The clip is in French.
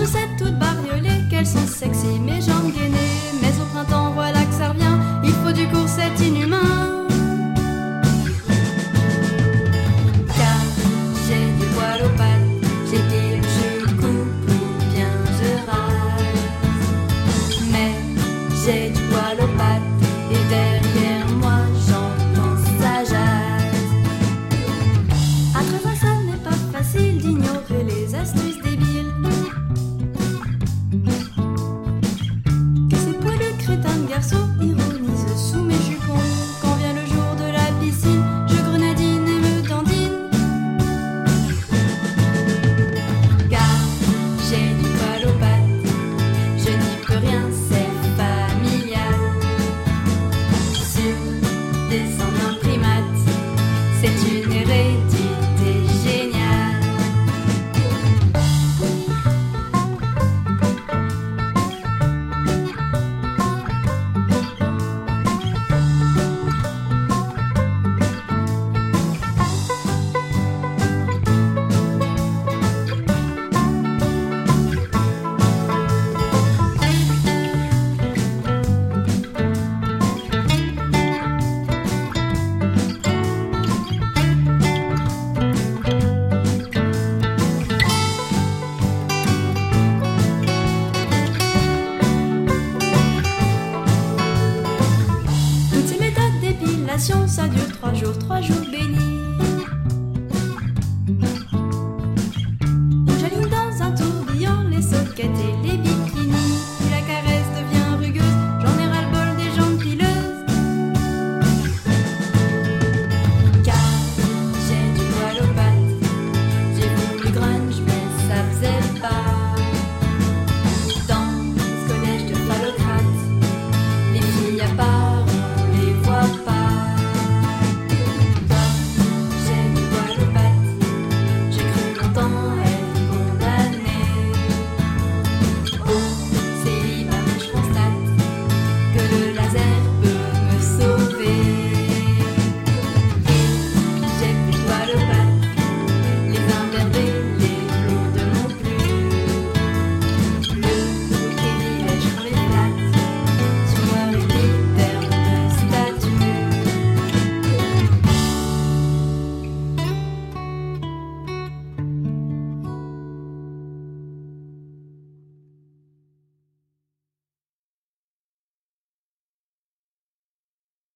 Je sais toutes bariolées, qu'elles sont sexy, mes jambes gainées. Mais au printemps, voilà que ça revient, il faut du cours, inhumain. Car j'ai du poil aux pattes, j'ai pile, je coupe ou bien je rase. Mais j'ai du Ça dure trois jours, trois jours bénis. Je dans un tourbillon les soquettes et les